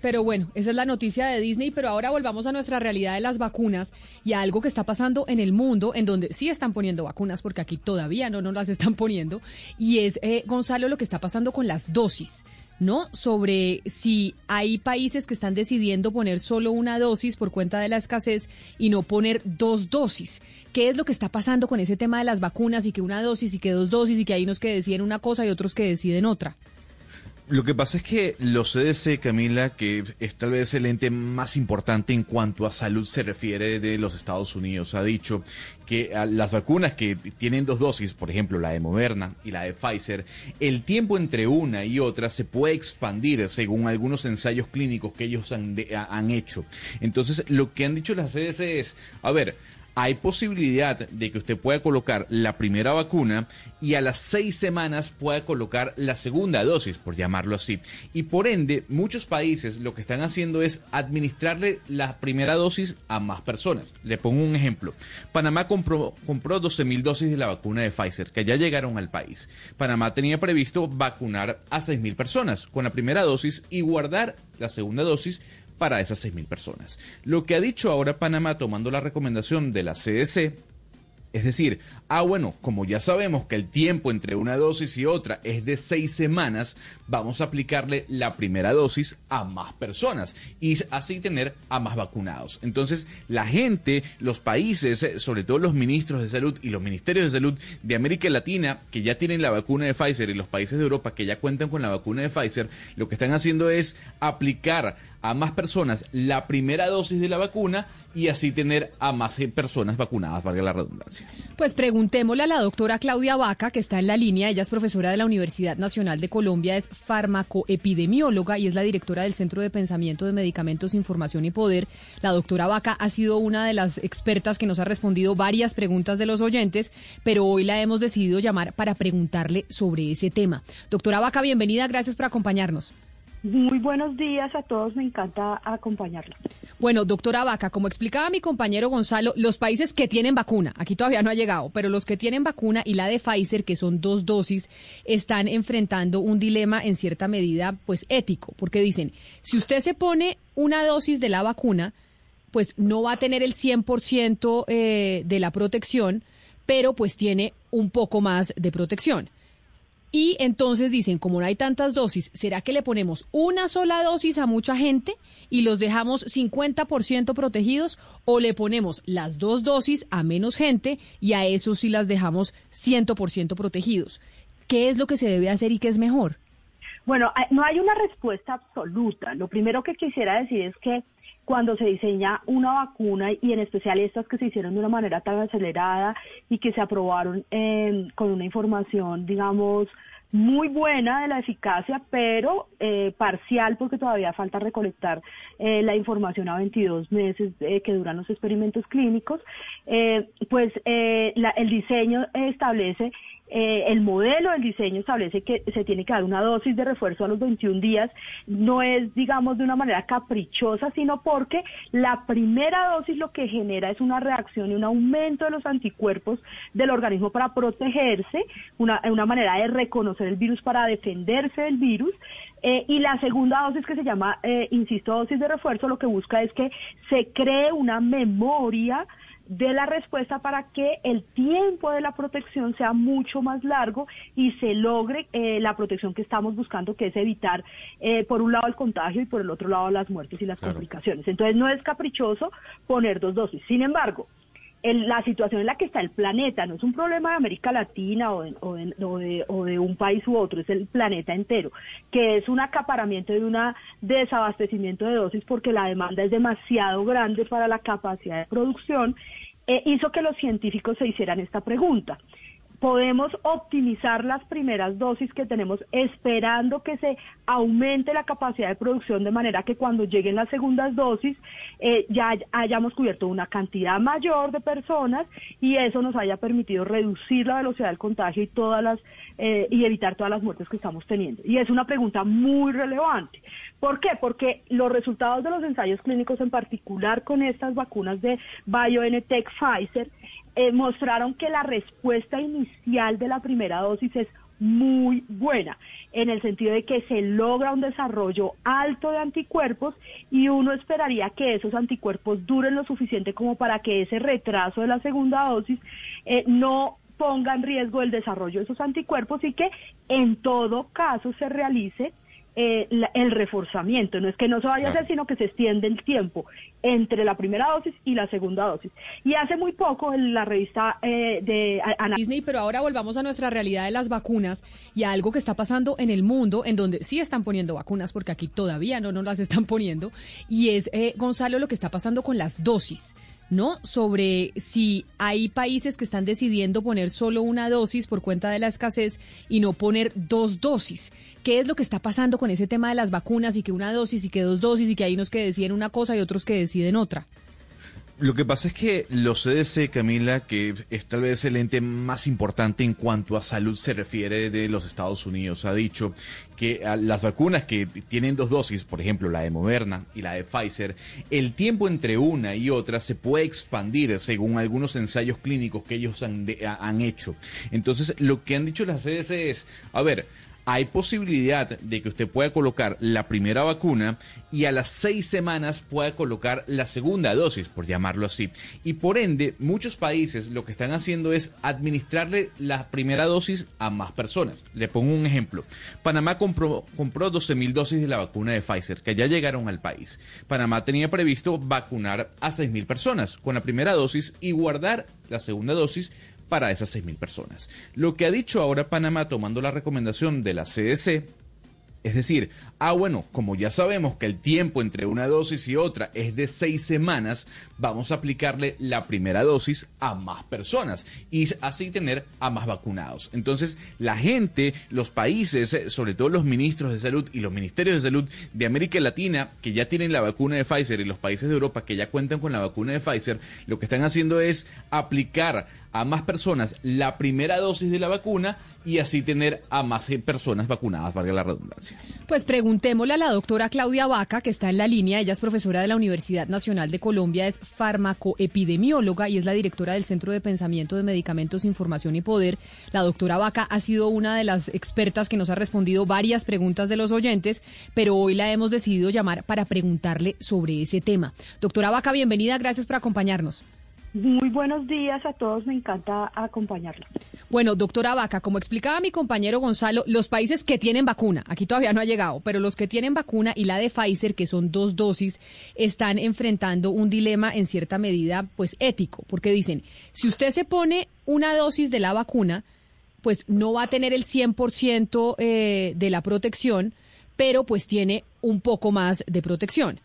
Pero bueno, esa es la noticia de Disney, pero ahora volvamos a nuestra realidad de las vacunas y a algo que está pasando en el mundo, en donde sí están poniendo vacunas, porque aquí todavía no nos las están poniendo, y es, eh, Gonzalo, lo que está pasando con las dosis. ¿no? Sobre si hay países que están decidiendo poner solo una dosis por cuenta de la escasez y no poner dos dosis. ¿Qué es lo que está pasando con ese tema de las vacunas y que una dosis y que dos dosis y que hay unos que deciden una cosa y otros que deciden otra? Lo que pasa es que los CDC, Camila, que es tal vez el ente más importante en cuanto a salud se refiere de los Estados Unidos, ha dicho que las vacunas que tienen dos dosis, por ejemplo la de Moderna y la de Pfizer, el tiempo entre una y otra se puede expandir según algunos ensayos clínicos que ellos han, han hecho. Entonces, lo que han dicho las CDC es, a ver, hay posibilidad de que usted pueda colocar la primera vacuna y a las seis semanas pueda colocar la segunda dosis, por llamarlo así. Y por ende, muchos países lo que están haciendo es administrarle la primera dosis a más personas. Le pongo un ejemplo. Panamá compró, compró 12 mil dosis de la vacuna de Pfizer, que ya llegaron al país. Panamá tenía previsto vacunar a 6 mil personas con la primera dosis y guardar la segunda dosis para esas 6.000 personas. Lo que ha dicho ahora Panamá tomando la recomendación de la CDC es decir, ah, bueno, como ya sabemos que el tiempo entre una dosis y otra es de seis semanas, vamos a aplicarle la primera dosis a más personas y así tener a más vacunados. Entonces, la gente, los países, sobre todo los ministros de salud y los ministerios de salud de América Latina, que ya tienen la vacuna de Pfizer y los países de Europa que ya cuentan con la vacuna de Pfizer, lo que están haciendo es aplicar a más personas la primera dosis de la vacuna y así tener a más personas vacunadas, valga la redundancia. Pues preguntémosle a la doctora Claudia Vaca, que está en la línea. Ella es profesora de la Universidad Nacional de Colombia, es farmacoepidemióloga y es la directora del Centro de Pensamiento de Medicamentos, Información y Poder. La doctora Vaca ha sido una de las expertas que nos ha respondido varias preguntas de los oyentes, pero hoy la hemos decidido llamar para preguntarle sobre ese tema. Doctora Vaca, bienvenida, gracias por acompañarnos. Muy buenos días a todos, me encanta acompañarlos. Bueno, doctora Vaca, como explicaba mi compañero Gonzalo, los países que tienen vacuna, aquí todavía no ha llegado, pero los que tienen vacuna y la de Pfizer, que son dos dosis, están enfrentando un dilema en cierta medida, pues ético, porque dicen, si usted se pone una dosis de la vacuna, pues no va a tener el 100% eh, de la protección, pero pues tiene un poco más de protección. Y entonces dicen, como no hay tantas dosis, ¿será que le ponemos una sola dosis a mucha gente y los dejamos 50% protegidos o le ponemos las dos dosis a menos gente y a esos sí las dejamos 100% protegidos? ¿Qué es lo que se debe hacer y qué es mejor? Bueno, no hay una respuesta absoluta. Lo primero que quisiera decir es que cuando se diseña una vacuna y en especial estas que se hicieron de una manera tan acelerada y que se aprobaron eh, con una información, digamos, muy buena de la eficacia, pero eh, parcial porque todavía falta recolectar eh, la información a 22 meses que duran los experimentos clínicos, pues el diseño establece eh, el modelo del diseño establece que se tiene que dar una dosis de refuerzo a los 21 días. No es, digamos, de una manera caprichosa, sino porque la primera dosis lo que genera es una reacción y un aumento de los anticuerpos del organismo para protegerse, una, una manera de reconocer el virus para defenderse del virus. Eh, y la segunda dosis que se llama, eh, insisto, dosis de refuerzo, lo que busca es que se cree una memoria de la respuesta para que el tiempo de la protección sea mucho más largo y se logre eh, la protección que estamos buscando, que es evitar, eh, por un lado, el contagio y por el otro lado, las muertes y las complicaciones. Entonces, no es caprichoso poner dos dosis. Sin embargo, la situación en la que está el planeta no es un problema de América Latina o de, o, de, un país u otro, es el planeta entero, que es un acaparamiento y un desabastecimiento de dosis porque la demanda es demasiado grande para la capacidad de producción, eh, hizo que los científicos se hicieran esta pregunta. Podemos optimizar las primeras dosis que tenemos esperando que se aumente la capacidad de producción de manera que cuando lleguen las segundas dosis eh, ya hayamos cubierto una cantidad mayor de personas y eso nos haya permitido reducir la velocidad del contagio y todas las eh, y evitar todas las muertes que estamos teniendo. Y es una pregunta muy relevante. ¿Por qué? Porque los resultados de los ensayos clínicos, en particular con estas vacunas de BioNTech Pfizer, eh, mostraron que la respuesta inicial de la primera dosis es muy buena, en el sentido de que se logra un desarrollo alto de anticuerpos y uno esperaría que esos anticuerpos duren lo suficiente como para que ese retraso de la segunda dosis eh, no ponga en riesgo el desarrollo de esos anticuerpos y que en todo caso se realice eh, el reforzamiento. No es que no se vaya a hacer, sino que se extiende el tiempo entre la primera dosis y la segunda dosis. Y hace muy poco en la revista eh, de Disney, pero ahora volvamos a nuestra realidad de las vacunas y a algo que está pasando en el mundo, en donde sí están poniendo vacunas, porque aquí todavía no nos las están poniendo, y es, eh, Gonzalo, lo que está pasando con las dosis. ¿No? Sobre si hay países que están decidiendo poner solo una dosis por cuenta de la escasez y no poner dos dosis. ¿Qué es lo que está pasando con ese tema de las vacunas y que una dosis y que dos dosis y que hay unos que deciden una cosa y otros que deciden otra? Lo que pasa es que los CDC, Camila, que es tal vez el ente más importante en cuanto a salud se refiere de los Estados Unidos, ha dicho que las vacunas que tienen dos dosis, por ejemplo la de Moderna y la de Pfizer, el tiempo entre una y otra se puede expandir según algunos ensayos clínicos que ellos han, han hecho. Entonces, lo que han dicho las CDC es, a ver, hay posibilidad de que usted pueda colocar la primera vacuna y a las seis semanas pueda colocar la segunda dosis, por llamarlo así. Y por ende, muchos países lo que están haciendo es administrarle la primera dosis a más personas. Le pongo un ejemplo. Panamá compró, compró 12 mil dosis de la vacuna de Pfizer, que ya llegaron al país. Panamá tenía previsto vacunar a 6 mil personas con la primera dosis y guardar la segunda dosis para esas 6.000 personas. Lo que ha dicho ahora Panamá tomando la recomendación de la CDC es decir, ah, bueno, como ya sabemos que el tiempo entre una dosis y otra es de seis semanas, vamos a aplicarle la primera dosis a más personas y así tener a más vacunados. Entonces, la gente, los países, eh, sobre todo los ministros de salud y los ministerios de salud de América Latina, que ya tienen la vacuna de Pfizer y los países de Europa que ya cuentan con la vacuna de Pfizer, lo que están haciendo es aplicar a más personas la primera dosis de la vacuna y así tener a más personas vacunadas, valga la redundancia. Pues preguntémosle a la doctora Claudia Vaca, que está en la línea. Ella es profesora de la Universidad Nacional de Colombia, es farmacoepidemióloga y es la directora del Centro de Pensamiento de Medicamentos, Información y Poder. La doctora Vaca ha sido una de las expertas que nos ha respondido varias preguntas de los oyentes, pero hoy la hemos decidido llamar para preguntarle sobre ese tema. Doctora Vaca, bienvenida, gracias por acompañarnos. Muy buenos días a todos, me encanta acompañarlos. Bueno, doctora Vaca, como explicaba mi compañero Gonzalo, los países que tienen vacuna, aquí todavía no ha llegado, pero los que tienen vacuna y la de Pfizer, que son dos dosis, están enfrentando un dilema en cierta medida, pues ético, porque dicen, si usted se pone una dosis de la vacuna, pues no va a tener el 100% eh, de la protección, pero pues tiene un poco más de protección.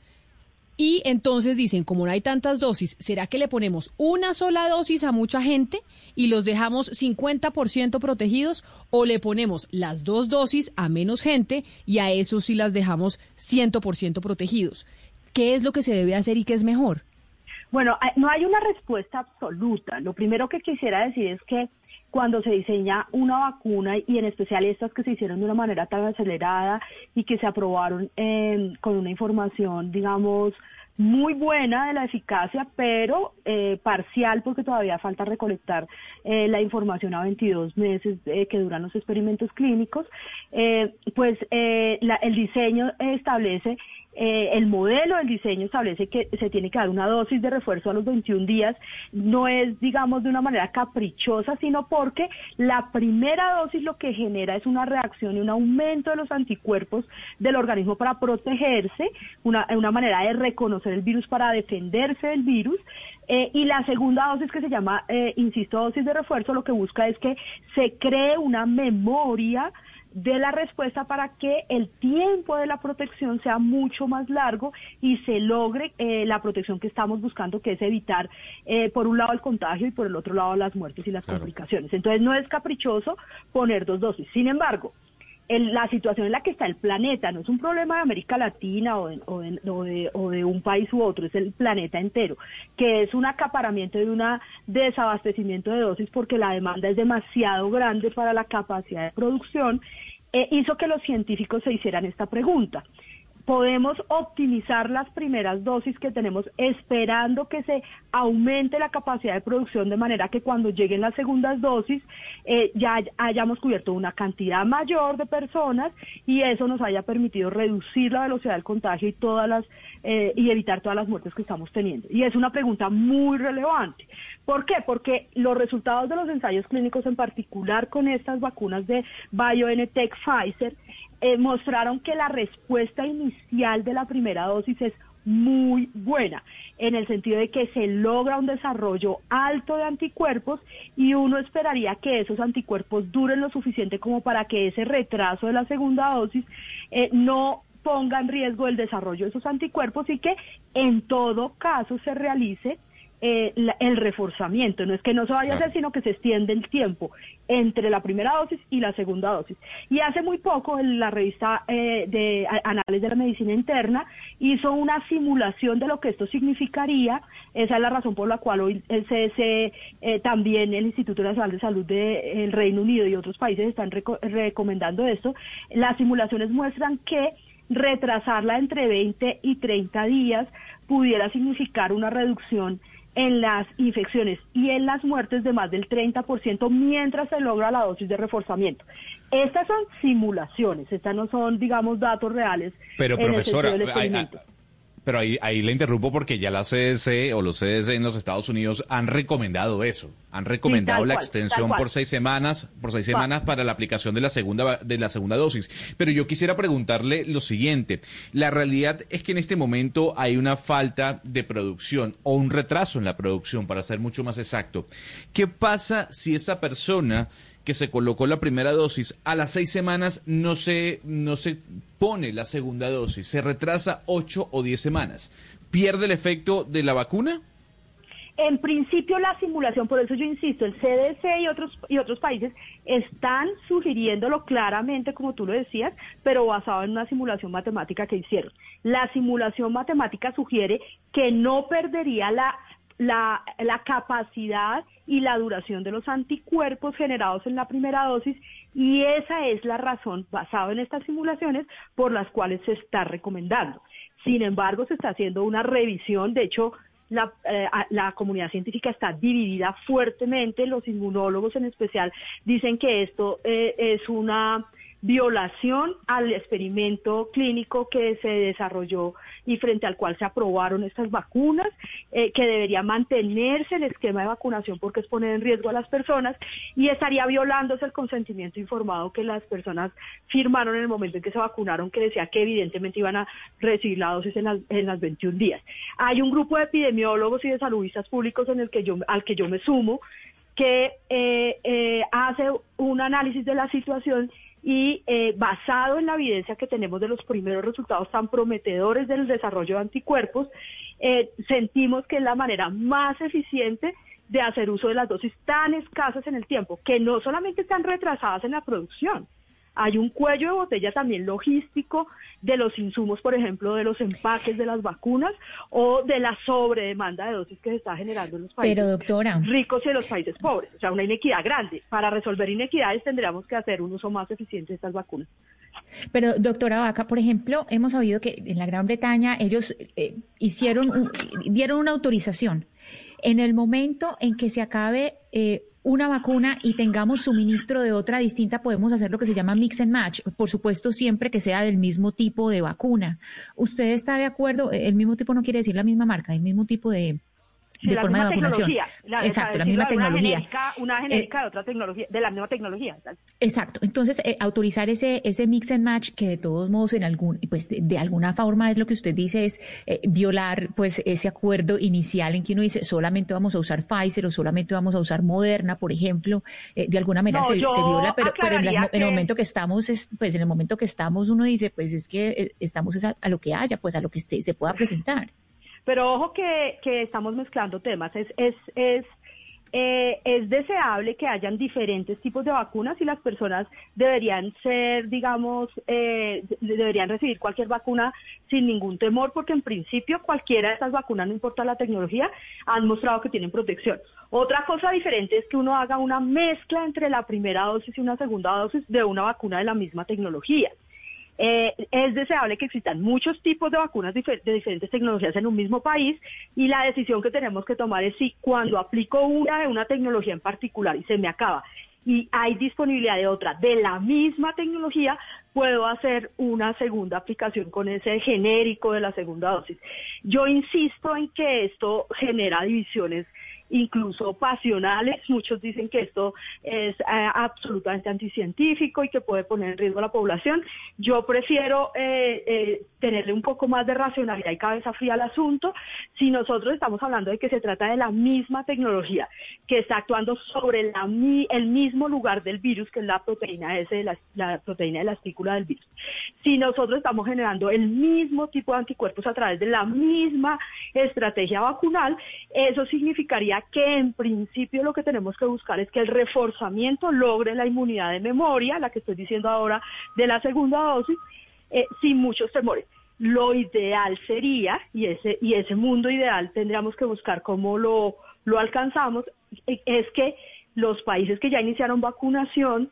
Y entonces dicen, como no hay tantas dosis, ¿será que le ponemos una sola dosis a mucha gente y los dejamos 50% protegidos o le ponemos las dos dosis a menos gente y a esos sí las dejamos 100% protegidos? ¿Qué es lo que se debe hacer y qué es mejor? Bueno, no hay una respuesta absoluta. Lo primero que quisiera decir es que cuando se diseña una vacuna y en especial estas que se hicieron de una manera tan acelerada y que se aprobaron eh, con una información, digamos, muy buena de la eficacia, pero eh, parcial porque todavía falta recolectar eh, la información a 22 meses que duran los experimentos clínicos, pues el diseño establece eh, el modelo del diseño establece que se tiene que dar una dosis de refuerzo a los 21 días. No es, digamos, de una manera caprichosa, sino porque la primera dosis lo que genera es una reacción y un aumento de los anticuerpos del organismo para protegerse, una, una manera de reconocer el virus para defenderse del virus. Eh, y la segunda dosis que se llama, eh, insisto, dosis de refuerzo, lo que busca es que se cree una memoria de la respuesta para que el tiempo de la protección sea mucho más largo y se logre eh, la protección que estamos buscando, que es evitar, eh, por un lado, el contagio y por el otro lado, las muertes y las complicaciones. Entonces, no es caprichoso poner dos dosis. Sin embargo, la situación en la que está el planeta no es un problema de América Latina o de, o de, un país u otro, es el planeta entero, que es un acaparamiento y un desabastecimiento de dosis porque la demanda es demasiado grande para la capacidad de producción, eh, hizo que los científicos se hicieran esta pregunta podemos optimizar las primeras dosis que tenemos esperando que se aumente la capacidad de producción de manera que cuando lleguen las segundas dosis eh, ya hayamos cubierto una cantidad mayor de personas y eso nos haya permitido reducir la velocidad del contagio y todas las eh, y evitar todas las muertes que estamos teniendo. Y es una pregunta muy relevante. ¿Por qué? Porque los resultados de los ensayos clínicos, en particular con estas vacunas de BioNTech Pfizer, eh, mostraron que la respuesta inicial de la primera dosis es muy buena, en el sentido de que se logra un desarrollo alto de anticuerpos y uno esperaría que esos anticuerpos duren lo suficiente como para que ese retraso de la segunda dosis eh, no ponga en riesgo el desarrollo de esos anticuerpos y que en todo caso se realice eh, el reforzamiento. No es que no se vaya a hacer, sino que se extiende el tiempo entre la primera dosis y la segunda dosis. Y hace muy poco en la revista eh, de Análisis de la Medicina Interna hizo una simulación de lo que esto significaría. Esa es la razón por la cual hoy el CS, eh, también el Instituto Nacional de Salud del Reino Unido y otros países están recomendando esto. Las simulaciones muestran que retrasarla entre 20 y 30 días pudiera significar una reducción en las infecciones y en las muertes de más del 30% mientras se logra la dosis de reforzamiento. Estas son simulaciones, estas no son, digamos, datos reales. Pero, profesora, pero ahí, ahí le interrumpo porque ya la CDC o los CDC en los Estados Unidos han recomendado eso. Han recomendado la extensión por seis semanas, por seis semanas para la aplicación de la segunda de la segunda dosis. Pero yo quisiera preguntarle lo siguiente: la realidad es que en este momento hay una falta de producción o un retraso en la producción, para ser mucho más exacto. ¿Qué pasa si esa persona que se colocó la primera dosis, a las seis semanas no se, no se pone la segunda dosis, se retrasa ocho o diez semanas. ¿Pierde el efecto de la vacuna? En principio la simulación, por eso yo insisto, el CDC y otros y otros países están sugiriéndolo claramente, como tú lo decías, pero basado en una simulación matemática que hicieron. La simulación matemática sugiere que no perdería la la, la capacidad y la duración de los anticuerpos generados en la primera dosis y esa es la razón, basada en estas simulaciones, por las cuales se está recomendando. Sin embargo, se está haciendo una revisión, de hecho, la, eh, la, comunidad científica está dividida fuertemente, los inmunólogos en especial dicen que esto eh, es una violación al experimento clínico que se desarrolló y frente al cual se aprobaron estas vacunas, eh, que debería mantenerse el esquema de vacunación porque es poner en riesgo a las personas y estaría violándose el consentimiento informado que las personas firmaron en el momento en que se vacunaron, que decía que evidentemente iban a recibir la dosis en las, en las 21 días. Hay un grupo de epidemiólogos y de saludistas públicos en el que yo, al que yo me sumo, que eh, eh, hace un análisis de la situación y eh, basado en la evidencia que tenemos de los primeros resultados tan prometedores del desarrollo de anticuerpos, eh, sentimos que es la manera más eficiente de hacer uso de las dosis tan escasas en el tiempo, que no solamente están retrasadas en la producción, hay un cuello de botella también logístico de los insumos, por ejemplo, de los empaques de las vacunas o de la sobredemanda de dosis que se está generando en los países ricos y en los países pobres. O sea, una inequidad grande. Para resolver inequidades tendríamos que hacer un uso más eficiente de estas vacunas. Pero, doctora Vaca, por ejemplo, hemos sabido que en la Gran Bretaña ellos eh, hicieron, dieron una autorización. En el momento en que se acabe eh, una vacuna y tengamos suministro de otra distinta, podemos hacer lo que se llama mix and match, por supuesto siempre que sea del mismo tipo de vacuna. ¿Usted está de acuerdo? El mismo tipo no quiere decir la misma marca, el mismo tipo de, de forma de vacunación. Exacto, la misma tecnología. Una genérica, de otra tecnología, de la misma tecnología. Exacto. Entonces, autorizar ese, ese mix and match que de todos modos en algún, pues de, alguna forma es lo que usted dice es violar pues ese acuerdo inicial en que uno dice solamente vamos a usar Pfizer o solamente vamos a usar Moderna, por ejemplo, de alguna manera se, viola, pero, en, el momento que estamos, pues en el momento que estamos uno dice, pues es que estamos a, a, lo que haya, pues a lo que se pueda presentar. Pero ojo que, que estamos mezclando temas. Es, es, es, eh, es deseable que hayan diferentes tipos de vacunas y las personas deberían ser, digamos, eh, deberían recibir cualquier vacuna sin ningún temor, porque en principio cualquiera de estas vacunas, no importa la tecnología, han mostrado que tienen protección. Otra cosa diferente es que uno haga una mezcla entre la primera dosis y una segunda dosis de una vacuna de la misma tecnología. Eh, es deseable que existan muchos tipos de vacunas de diferentes tecnologías en un mismo país y la decisión que tenemos que tomar es si cuando aplico una de una tecnología en particular y se me acaba y hay disponibilidad de otra de la misma tecnología, puedo hacer una segunda aplicación con ese genérico de la segunda dosis. Yo insisto en que esto genera divisiones incluso pasionales. Muchos dicen que esto es eh, absolutamente anticientífico y que puede poner en riesgo a la población. Yo prefiero eh, eh, tenerle un poco más de racionalidad y cabeza fría al asunto. Si nosotros estamos hablando de que se trata de la misma tecnología que está actuando sobre el mismo lugar del virus, que es la proteína S, la, la proteína de la estícula del virus. Si nosotros estamos generando el mismo tipo de anticuerpos a través de la misma estrategia vacunal, eso significaría que en principio lo que tenemos que buscar es que el reforzamiento logre la inmunidad de memoria, la que estoy diciendo ahora de la segunda dosis, eh, sin muchos temores. Lo ideal sería, y ese, y ese mundo ideal tendríamos que buscar cómo lo, lo alcanzamos, eh, es que los países que ya iniciaron vacunación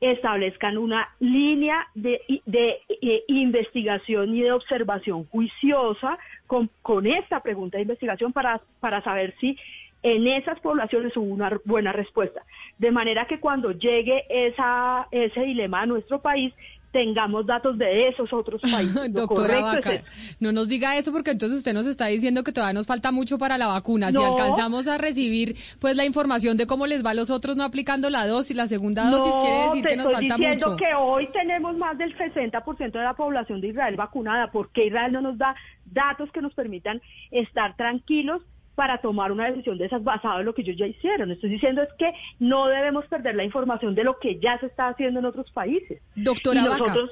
establezcan una línea de, de, eh, investigación y de observación juiciosa con, con esta pregunta de investigación para, para saber si en esas poblaciones hubo una buena respuesta. De manera que cuando llegue esa, ese dilema a nuestro país, tengamos datos de esos otros países. Doctora Vaca, no nos diga eso porque entonces usted nos está diciendo que todavía nos falta mucho para la vacuna. Si alcanzamos a recibir pues la información de cómo les va a los otros no aplicando la dosis, la segunda dosis quiere decir que nos falta mucho. diciendo que hoy tenemos más del 60% de la población de Israel vacunada. ¿Por qué Israel no nos da datos que nos permitan estar tranquilos para tomar una decisión de esas basado en lo que ellos ya hicieron. Estoy diciendo es que no debemos perder la información de lo que ya se está haciendo en otros países. Doctora y nosotros,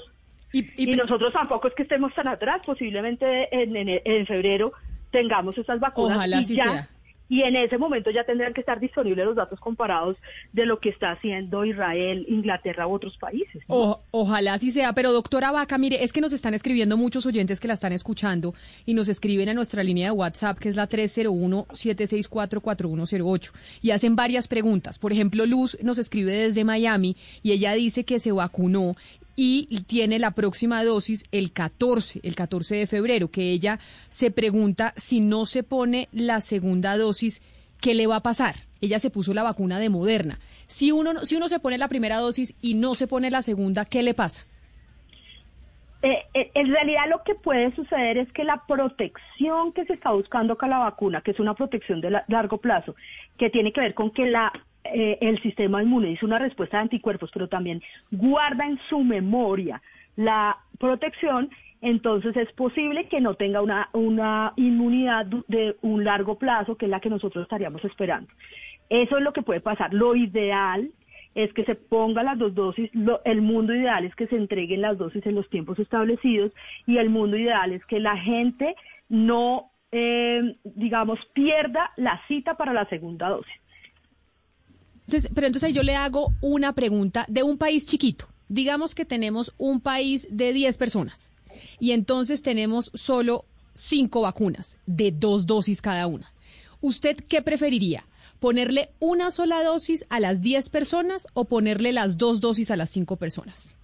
y, nosotros tampoco es que estemos tan atrás, posiblemente en, en, febrero tengamos esas vacunas Ojalá y ya sea y en ese momento ya tendrán que estar disponibles los datos comparados de lo que está haciendo Israel, Inglaterra u otros países. ojalá así sea, pero doctora Vaca, mire, es que nos están escribiendo muchos oyentes que la están escuchando y nos escriben a nuestra línea de WhatsApp, que es la 301-764-4108, y hacen varias preguntas. Por ejemplo, Luz nos escribe desde Miami y ella dice que se vacunó y tiene la próxima dosis el 14, el 14 de febrero, que ella se pregunta si no se pone la segunda dosis, ¿qué le va a pasar? Ella se puso la vacuna de Moderna. Si uno, si uno se pone la primera dosis y no se pone la segunda, ¿qué le pasa? Eh, eh, en realidad lo que puede suceder es que la protección que se está buscando con la vacuna, que es una protección de largo plazo, que tiene que ver con que la eh, el sistema inmune hizo una respuesta de anticuerpos, pero también guarda en su memoria la protección, entonces es posible que no tenga una, una inmunidad de un largo plazo, que es la que nosotros estaríamos esperando. Eso es lo que puede pasar. Lo ideal es que se pongan las dos dosis, el mundo ideal es que se entreguen las dosis en los tiempos establecidos y el mundo ideal es que la gente no, eh, digamos, pierda la cita para la segunda dosis pero entonces yo le hago una pregunta de un país chiquito. Digamos que tenemos un país de 10 personas y entonces tenemos solo 5 vacunas de dos dosis cada una. ¿Usted qué preferiría? ¿Ponerle una sola dosis a las 10 personas o ponerle las dos dosis a las 5 personas?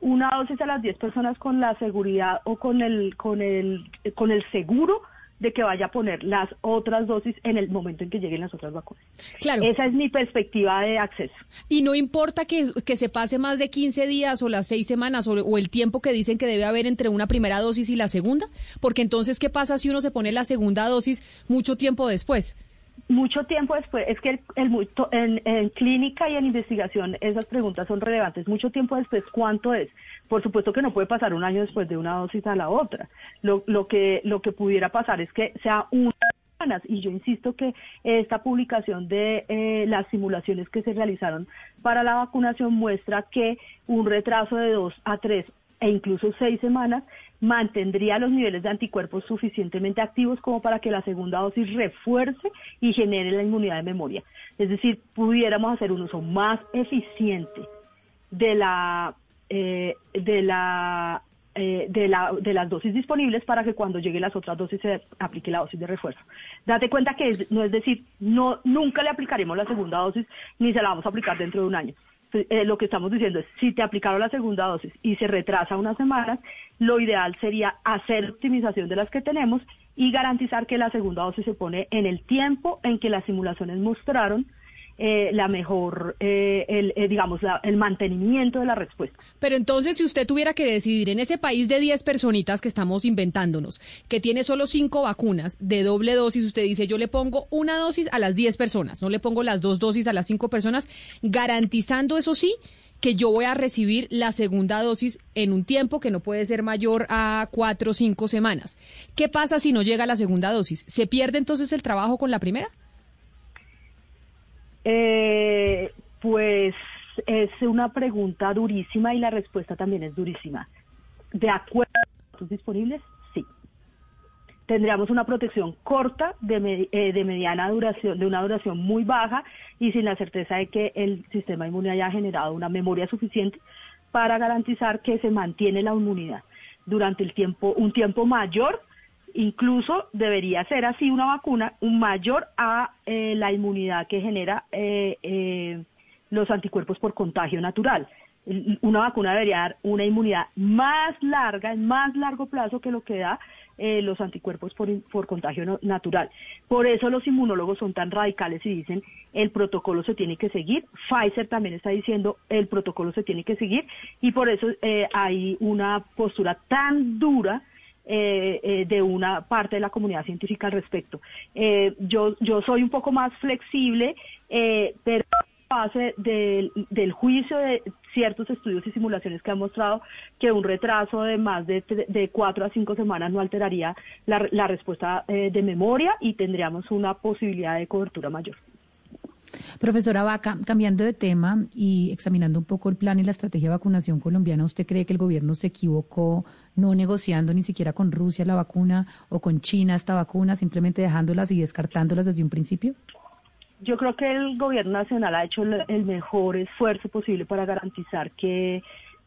Una dosis a las 10 personas con la seguridad o con el, con el, con el seguro de que vaya a poner las otras dosis en el momento en que lleguen las otras vacunas. Claro. Esa es mi perspectiva de acceso. Y no importa que, que se pase más de 15 días o las 6 semanas o, el tiempo que dicen que debe haber entre una primera dosis y la segunda, porque entonces, ¿qué pasa si uno se pone la segunda dosis mucho tiempo después? Mucho tiempo después, es que el, en, en, clínica y en investigación esas preguntas son relevantes. Mucho tiempo después, ¿cuánto es? Por supuesto que no puede pasar un año después de una dosis a la otra. Lo, lo, que, lo que pudiera pasar es que sea una semanas. Y yo insisto que esta publicación de eh, las simulaciones que se realizaron para la vacunación muestra que un retraso de dos a tres e incluso seis semanas mantendría los niveles de anticuerpos suficientemente activos como para que la segunda dosis refuerce y genere la inmunidad de memoria. Es decir, pudiéramos hacer un uso más eficiente de la, eh, de la eh, de, la, de las dosis disponibles para que cuando lleguen las otras dosis se aplique la dosis de refuerzo. Date cuenta que no es decir, no nunca le aplicaremos la segunda dosis ni se la vamos a aplicar dentro de un año. Eh, lo que estamos diciendo es, si te aplicaron la segunda dosis y se retrasa unas semanas, lo ideal sería hacer optimización de las que tenemos y garantizar que la segunda dosis se pone en el tiempo en que las simulaciones mostraron eh, la mejor, eh, el, eh, digamos, el mantenimiento de la respuesta. Pero entonces, si usted tuviera que decidir en ese país de 10 personitas que estamos inventándonos, que tiene solo 5 vacunas de doble dosis, usted dice, yo le pongo una dosis a las 10 personas, no le pongo las dos dosis a las 5 personas, garantizando, eso sí, que yo voy a recibir la segunda dosis en un tiempo que no puede ser mayor a cuatro o cinco semanas. ¿Qué pasa si no llega la segunda dosis? ¿Se pierde entonces el trabajo con la primera? Eh, pues es una pregunta durísima y la respuesta también es durísima. De acuerdo a los datos disponibles, sí. Tendríamos una protección corta de, eh, de mediana duración, de una duración muy baja y sin la certeza de que el sistema inmune haya generado una memoria suficiente para garantizar que se mantiene la inmunidad durante el tiempo, un tiempo mayor Incluso debería ser así una vacuna un mayor a eh, la inmunidad que genera eh, eh, los anticuerpos por contagio natural. Una vacuna debería dar una inmunidad más larga, en más largo plazo que lo que da los anticuerpos por, por contagio natural. Por eso los inmunólogos son tan radicales y dicen el protocolo se tiene que seguir. Pfizer también está diciendo el protocolo se tiene que seguir y por eso hay una postura tan dura eh, eh, de una parte de la comunidad científica al respecto. Eh, yo, yo soy un poco más flexible, pero a base del, del juicio de ciertos estudios y simulaciones que han mostrado que un retraso de más de, de cuatro a cinco semanas no alteraría la, la respuesta de memoria y tendríamos una posibilidad de cobertura mayor. Profesora Vaca, cambiando de tema y examinando un poco el plan y la estrategia de vacunación colombiana, ¿usted cree que el gobierno se equivocó no negociando ni siquiera con Rusia la vacuna o con China esta vacuna, simplemente dejándolas y descartándolas desde un principio? Yo creo que el gobierno nacional ha hecho el mejor esfuerzo posible para garantizar que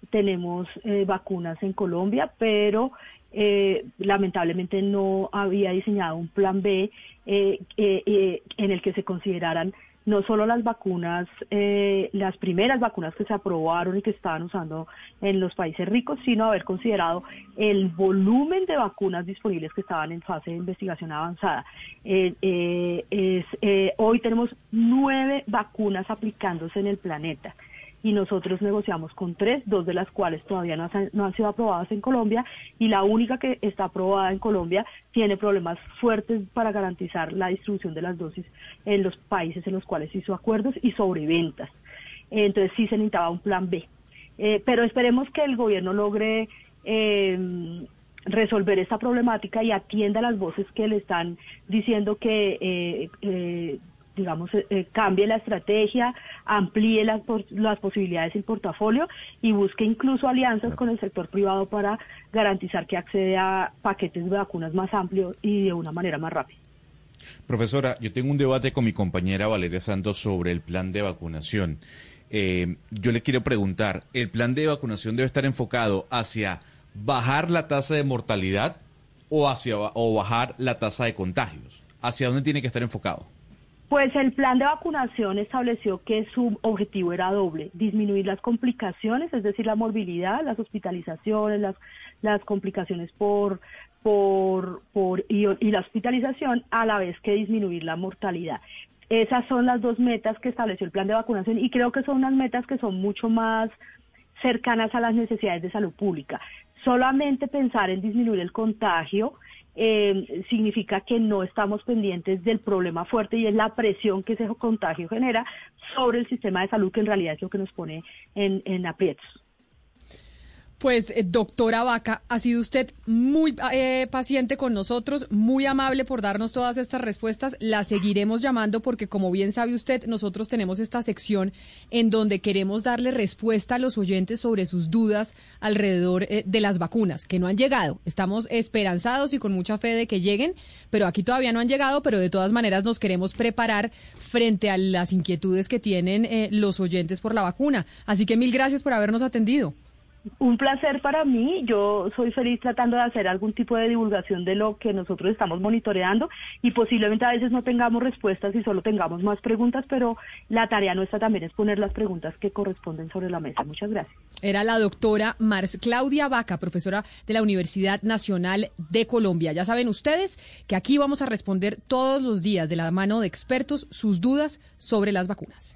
tenemos eh, vacunas en Colombia, pero eh, lamentablemente no había diseñado un plan B eh, en el que se consideraran no solo las vacunas, eh, las primeras vacunas que se aprobaron y que estaban usando en los países ricos, sino haber considerado el volumen de vacunas disponibles que estaban en fase de investigación avanzada. Eh, eh, hoy tenemos nueve vacunas aplicándose en el planeta y nosotros negociamos con tres, dos de las cuales todavía no han, sido aprobadas en Colombia y la única que está aprobada en Colombia tiene problemas fuertes para garantizar la distribución de las dosis en los países en los cuales hizo acuerdos y sobreventas. Entonces sí se necesitaba un plan B. Eh, pero esperemos que el gobierno logre eh, resolver esta problemática y atienda las voces que le están diciendo que eh, eh digamos, eh, eh, cambie la estrategia, amplíe las, las posibilidades del portafolio y busque incluso alianzas con el sector privado para garantizar que accede a paquetes de vacunas más amplios y de una manera más rápida. Profesora, yo tengo un debate con mi compañera Valeria Santos sobre el plan de vacunación. Eh, yo le quiero preguntar, ¿el plan de vacunación debe estar enfocado hacia bajar la tasa de mortalidad o hacia o bajar la tasa de contagios? ¿Hacia dónde tiene que estar enfocado? Pues el plan de vacunación estableció que su objetivo era doble, disminuir las complicaciones, es decir, la morbilidad, las hospitalizaciones, las, las complicaciones por, por, por y, la hospitalización, a la vez que disminuir la mortalidad. Esas son las dos metas que estableció el plan de vacunación y creo que son unas metas que son mucho más cercanas a las necesidades de salud pública. Solamente pensar en disminuir el contagio eh, significa que no estamos pendientes del problema fuerte y es la presión que ese contagio genera sobre el sistema de salud, que en realidad es lo que nos pone en, en aprietos. Pues, eh, doctora Vaca, ha sido usted muy eh, paciente con nosotros, muy amable por darnos todas estas respuestas. La seguiremos llamando porque, como bien sabe usted, nosotros tenemos esta sección en donde queremos darle respuesta a los oyentes sobre sus dudas alrededor eh, de las vacunas, que no han llegado. Estamos esperanzados y con mucha fe de que lleguen, pero aquí todavía no han llegado, pero de todas maneras nos queremos preparar frente a las inquietudes que tienen los oyentes por la vacuna. Así que mil gracias por habernos atendido. Un placer para mí. Yo soy feliz tratando de hacer algún tipo de divulgación de lo que nosotros estamos monitoreando y posiblemente a veces no tengamos respuestas y solo tengamos más preguntas, pero la tarea nuestra también es poner las preguntas que corresponden sobre la mesa. Muchas gracias. Era la doctora Mars Claudia Vaca, profesora de la Universidad Nacional de Colombia. Ya saben ustedes que aquí vamos a responder todos los días de la mano de expertos sus dudas sobre las vacunas.